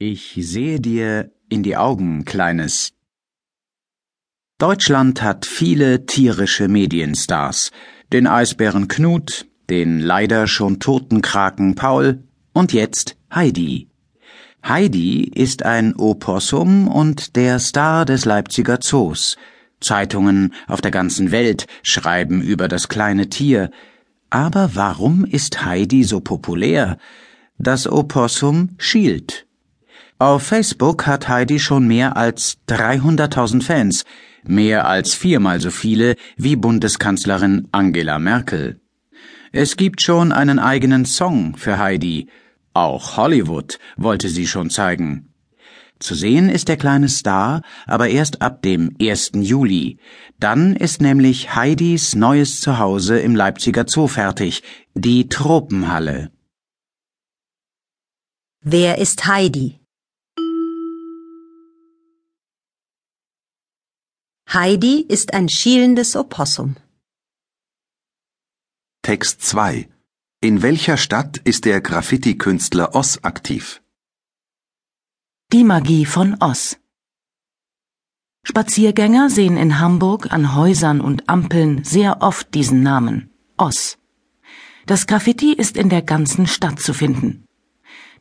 Ich sehe dir in die Augen, Kleines. Deutschland hat viele tierische Medienstars. Den Eisbären Knut, den leider schon toten Kraken Paul und jetzt Heidi. Heidi ist ein Opossum und der Star des Leipziger Zoos. Zeitungen auf der ganzen Welt schreiben über das kleine Tier. Aber warum ist Heidi so populär? Das Opossum schielt. Auf Facebook hat Heidi schon mehr als 300.000 Fans, mehr als viermal so viele wie Bundeskanzlerin Angela Merkel. Es gibt schon einen eigenen Song für Heidi. Auch Hollywood wollte sie schon zeigen. Zu sehen ist der kleine Star aber erst ab dem 1. Juli. Dann ist nämlich Heidis neues Zuhause im Leipziger Zoo fertig, die Tropenhalle. Wer ist Heidi? Heidi ist ein schielendes Opossum. Text 2 In welcher Stadt ist der Graffiti-Künstler Oz aktiv? Die Magie von Oz. Spaziergänger sehen in Hamburg an Häusern und Ampeln sehr oft diesen Namen Oz. Das Graffiti ist in der ganzen Stadt zu finden.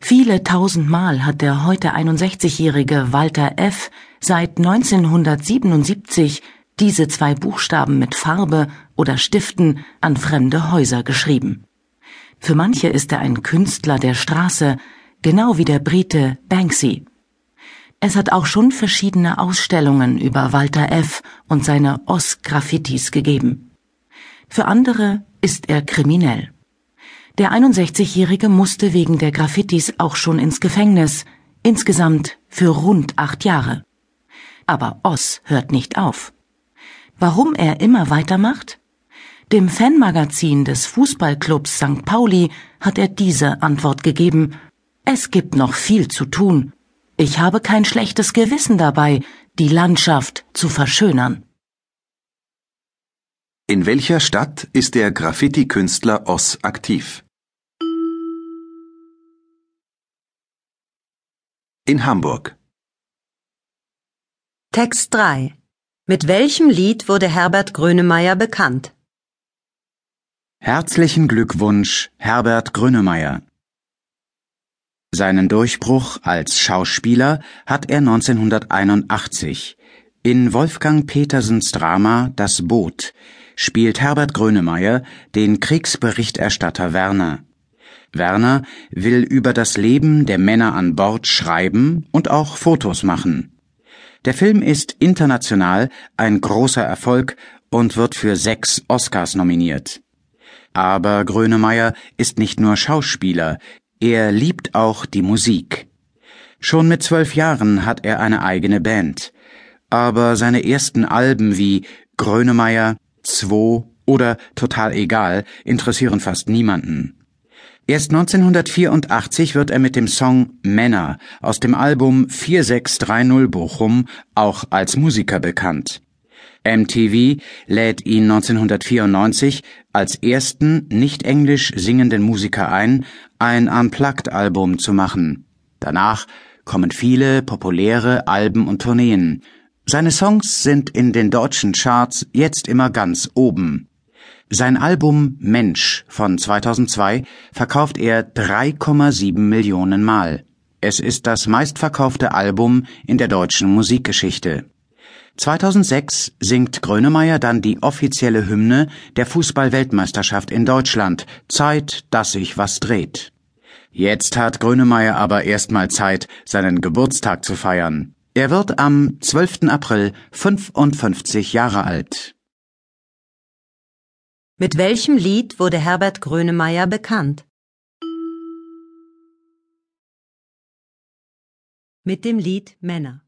Viele tausendmal hat der heute 61-jährige Walter F. seit 1977 diese zwei Buchstaben mit Farbe oder Stiften an fremde Häuser geschrieben. Für manche ist er ein Künstler der Straße, genau wie der Brite Banksy. Es hat auch schon verschiedene Ausstellungen über Walter F. und seine Oz-Graffitis gegeben. Für andere ist er kriminell. Der 61-Jährige musste wegen der Graffitis auch schon ins Gefängnis, insgesamt für rund acht Jahre. Aber Oz hört nicht auf. Warum er immer weitermacht? Dem Fanmagazin des Fußballclubs St. Pauli hat er diese Antwort gegeben. Es gibt noch viel zu tun. Ich habe kein schlechtes Gewissen dabei, die Landschaft zu verschönern. In welcher Stadt ist der Graffiti-Künstler Oz aktiv? In Hamburg. Text 3 Mit welchem Lied wurde Herbert Grönemeyer bekannt? Herzlichen Glückwunsch, Herbert Grönemeyer. Seinen Durchbruch als Schauspieler hat er 1981. In Wolfgang Petersens Drama Das Boot spielt Herbert Grönemeyer den Kriegsberichterstatter Werner. Werner will über das Leben der Männer an Bord schreiben und auch Fotos machen. Der Film ist international ein großer Erfolg und wird für sechs Oscars nominiert. Aber Grönemeyer ist nicht nur Schauspieler, er liebt auch die Musik. Schon mit zwölf Jahren hat er eine eigene Band. Aber seine ersten Alben wie Grönemeyer, Zwo oder Total egal interessieren fast niemanden. Erst 1984 wird er mit dem Song Männer aus dem Album 4630 Bochum auch als Musiker bekannt. MTV lädt ihn 1994 als ersten nicht englisch singenden Musiker ein, ein Unplugged-Album zu machen. Danach kommen viele populäre Alben und Tourneen, seine Songs sind in den deutschen Charts jetzt immer ganz oben. Sein Album Mensch von 2002 verkauft er 3,7 Millionen Mal. Es ist das meistverkaufte Album in der deutschen Musikgeschichte. 2006 singt Grönemeyer dann die offizielle Hymne der Fußball-Weltmeisterschaft in Deutschland, Zeit, dass sich was dreht. Jetzt hat Grönemeyer aber erstmal Zeit, seinen Geburtstag zu feiern. Er wird am 12. April 55 Jahre alt. Mit welchem Lied wurde Herbert Grönemeyer bekannt? Mit dem Lied Männer.